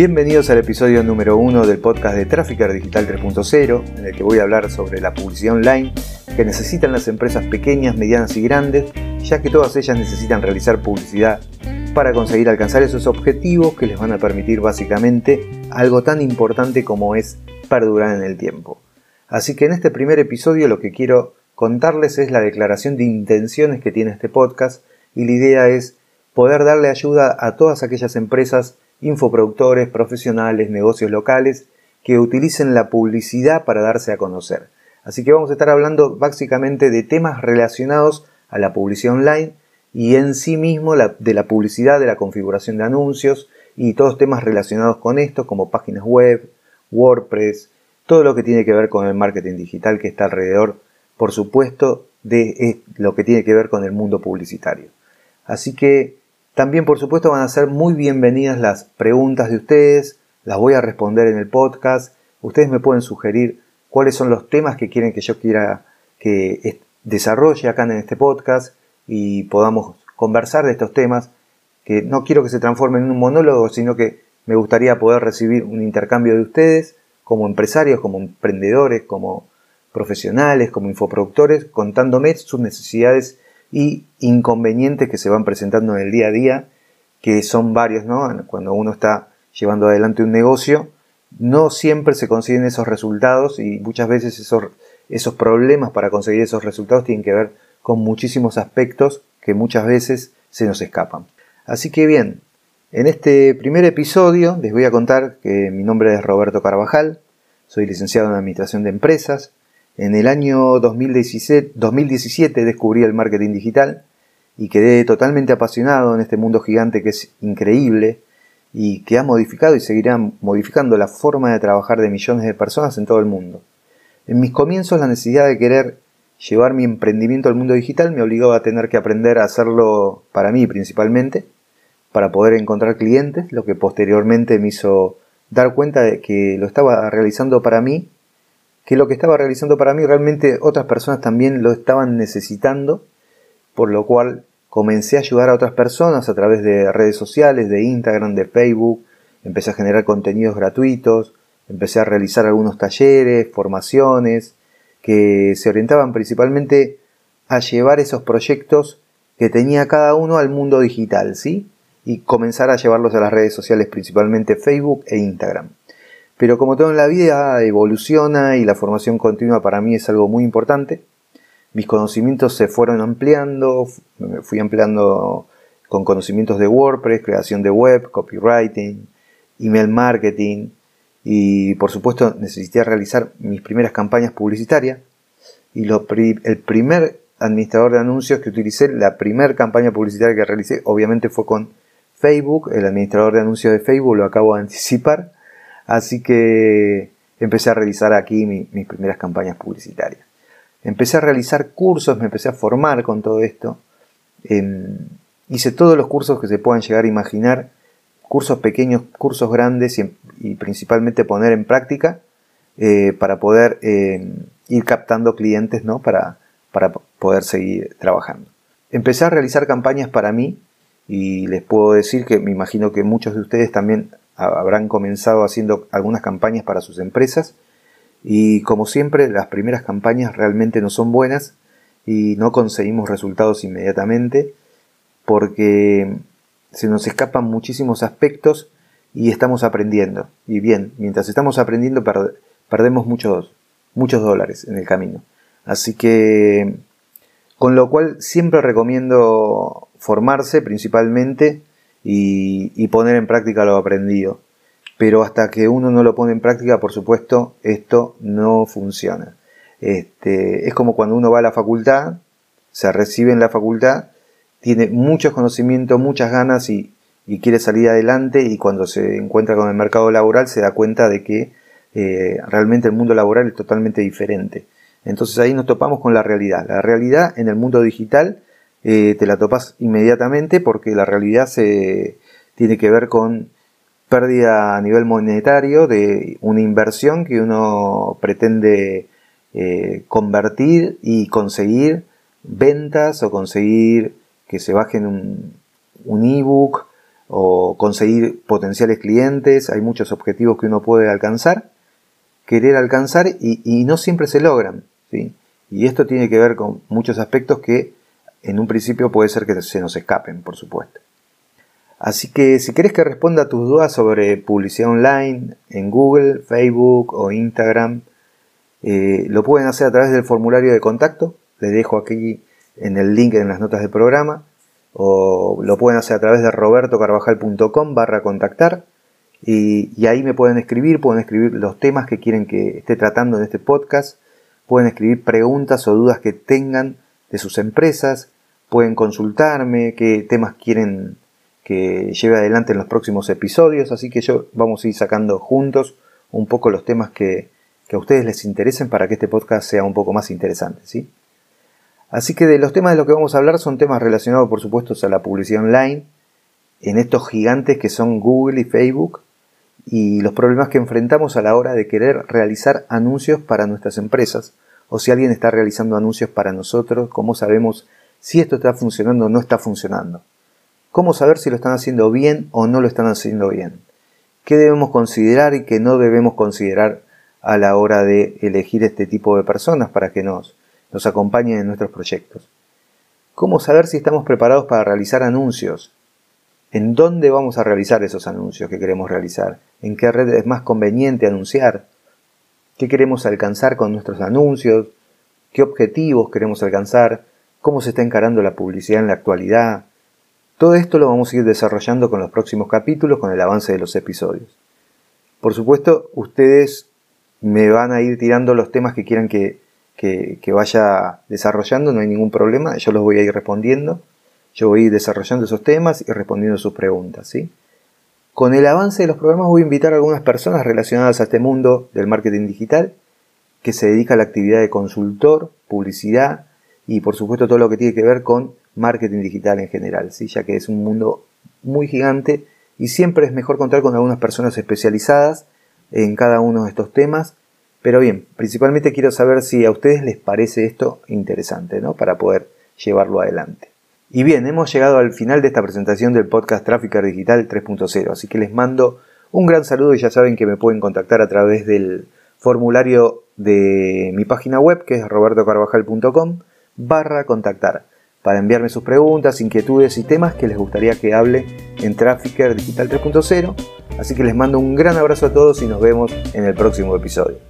Bienvenidos al episodio número 1 del podcast de Trafficker Digital 3.0, en el que voy a hablar sobre la publicidad online que necesitan las empresas pequeñas, medianas y grandes, ya que todas ellas necesitan realizar publicidad para conseguir alcanzar esos objetivos que les van a permitir básicamente algo tan importante como es perdurar en el tiempo. Así que en este primer episodio lo que quiero contarles es la declaración de intenciones que tiene este podcast y la idea es poder darle ayuda a todas aquellas empresas infoproductores, profesionales, negocios locales que utilicen la publicidad para darse a conocer. Así que vamos a estar hablando básicamente de temas relacionados a la publicidad online y en sí mismo de la publicidad, de la configuración de anuncios y todos temas relacionados con esto como páginas web, WordPress, todo lo que tiene que ver con el marketing digital que está alrededor, por supuesto, de lo que tiene que ver con el mundo publicitario. Así que también, por supuesto, van a ser muy bienvenidas las preguntas de ustedes, las voy a responder en el podcast. Ustedes me pueden sugerir cuáles son los temas que quieren que yo quiera que desarrolle acá en este podcast y podamos conversar de estos temas, que no quiero que se transformen en un monólogo, sino que me gustaría poder recibir un intercambio de ustedes como empresarios, como emprendedores, como profesionales, como infoproductores, contándome sus necesidades y inconvenientes que se van presentando en el día a día, que son varios, ¿no? Cuando uno está llevando adelante un negocio, no siempre se consiguen esos resultados y muchas veces esos, esos problemas para conseguir esos resultados tienen que ver con muchísimos aspectos que muchas veces se nos escapan. Así que bien, en este primer episodio les voy a contar que mi nombre es Roberto Carvajal, soy licenciado en Administración de Empresas, en el año 2017, 2017 descubrí el marketing digital y quedé totalmente apasionado en este mundo gigante que es increíble y que ha modificado y seguirá modificando la forma de trabajar de millones de personas en todo el mundo. En mis comienzos la necesidad de querer llevar mi emprendimiento al mundo digital me obligó a tener que aprender a hacerlo para mí principalmente, para poder encontrar clientes, lo que posteriormente me hizo dar cuenta de que lo estaba realizando para mí que lo que estaba realizando para mí realmente otras personas también lo estaban necesitando, por lo cual comencé a ayudar a otras personas a través de redes sociales, de Instagram, de Facebook, empecé a generar contenidos gratuitos, empecé a realizar algunos talleres, formaciones, que se orientaban principalmente a llevar esos proyectos que tenía cada uno al mundo digital, ¿sí? Y comenzar a llevarlos a las redes sociales, principalmente Facebook e Instagram. Pero como todo en la vida evoluciona y la formación continua para mí es algo muy importante, mis conocimientos se fueron ampliando, fui ampliando con conocimientos de WordPress, creación de web, copywriting, email marketing. Y por supuesto necesité realizar mis primeras campañas publicitarias. Y el primer administrador de anuncios que utilicé, la primera campaña publicitaria que realicé obviamente fue con Facebook, el administrador de anuncios de Facebook lo acabo de anticipar Así que empecé a realizar aquí mis primeras campañas publicitarias. Empecé a realizar cursos, me empecé a formar con todo esto. Em, hice todos los cursos que se puedan llegar a imaginar, cursos pequeños, cursos grandes y, principalmente poner en práctica eh, para poder em, ir captando clientes ¿no? para, para poder seguir trabajando. Empecé a realizar campañas para mí y les puedo decir que me imagino que muchos de ustedes también habrán comenzado haciendo algunas campañas para sus empresas y como siempre las primeras campañas realmente no son buenas y no conseguimos resultados inmediatamente porque se nos escapan muchísimos aspectos y estamos aprendiendo. Y bien, mientras estamos aprendiendo perdemos muchos, muchos dólares en el camino. Así que, con lo cual siempre recomiendo formarse principalmente y, poner en práctica lo aprendido. Pero hasta que uno no lo pone en práctica, por supuesto, esto no funciona. Este, es como cuando uno va a la facultad, se recibe en la facultad, tiene muchos conocimientos, muchas ganas y, quiere salir adelante y cuando se encuentra con el mercado laboral se da cuenta de que eh, realmente el mundo laboral es totalmente diferente. Entonces ahí nos topamos con la realidad. La realidad en el mundo digital eh, te la topas inmediatamente porque la realidad se tiene que ver con pérdida a nivel monetario de una inversión que uno pretende eh, convertir y conseguir ventas o conseguir que se bajen un, un ebook o conseguir potenciales clientes, hay muchos objetivos que uno puede alcanzar, querer alcanzar y, no siempre se logran. Y esto tiene que ver con muchos aspectos que en un principio puede ser que se nos escapen, por supuesto. Así que si querés que responda a tus dudas sobre publicidad online en Google, Facebook o Instagram, eh, lo pueden hacer a través del formulario de contacto. Les dejo aquí en el link en las notas del programa. O lo pueden hacer a través de robertocarvajal.com barra contactar. Y, y, ahí me pueden escribir, pueden escribir los temas que quieren que esté tratando en este podcast. Pueden escribir preguntas o dudas que tengan de sus empresas. Pueden consultarme qué temas quieren que lleve adelante en los próximos episodios, así que yo vamos a ir sacando juntos un poco los temas que, a ustedes les interesen para que este podcast sea un poco más interesante, ¿sí? Así que de los temas de los que vamos a hablar son temas relacionados, por supuesto, a la publicidad online, en estos gigantes que son Google y Facebook, y los problemas que enfrentamos a la hora de querer realizar anuncios para nuestras empresas, o si alguien está realizando anuncios para nosotros, cómo sabemos si esto está funcionando o no está funcionando. ¿Cómo saber si lo están haciendo bien o no lo están haciendo bien? ¿Qué debemos considerar y qué no debemos considerar a la hora de elegir este tipo de personas para que nos, nos acompañen en nuestros proyectos? ¿Cómo saber si estamos preparados para realizar anuncios? ¿En dónde vamos a realizar esos anuncios que queremos realizar? ¿En qué red es más conveniente anunciar? ¿Qué queremos alcanzar con nuestros anuncios? ¿Qué objetivos queremos alcanzar? ¿Cómo se está encarando la publicidad en la actualidad? Todo esto lo vamos a ir desarrollando con los próximos capítulos, con el avance de los episodios. Por supuesto, ustedes me van a ir tirando los temas que quieran que, vaya desarrollando, no hay ningún problema, yo los voy a ir respondiendo. Yo voy a ir desarrollando esos temas y respondiendo sus preguntas. ¿sí? Con el avance de los programas voy a invitar a algunas personas relacionadas a este mundo del marketing digital que se dedica a la actividad de consultor, publicidad y por supuesto todo lo que tiene que ver con marketing digital en general, ¿sí? ya que es un mundo muy gigante y siempre es mejor contar con algunas personas especializadas en cada uno de estos temas. Pero bien, principalmente quiero saber si a ustedes les parece esto interesante, ¿no? Para poder llevarlo adelante. Y bien, hemos llegado al final de esta presentación del podcast Trafficker Digital 3.0, así que les mando un gran saludo y ya saben que me pueden contactar a través del formulario de mi página web que es robertocarvajal.com barra contactar para enviarme sus preguntas, inquietudes y temas que les gustaría que hable en Trafficker Digital 3.0. Así que les mando un gran abrazo a todos y nos vemos en el próximo episodio.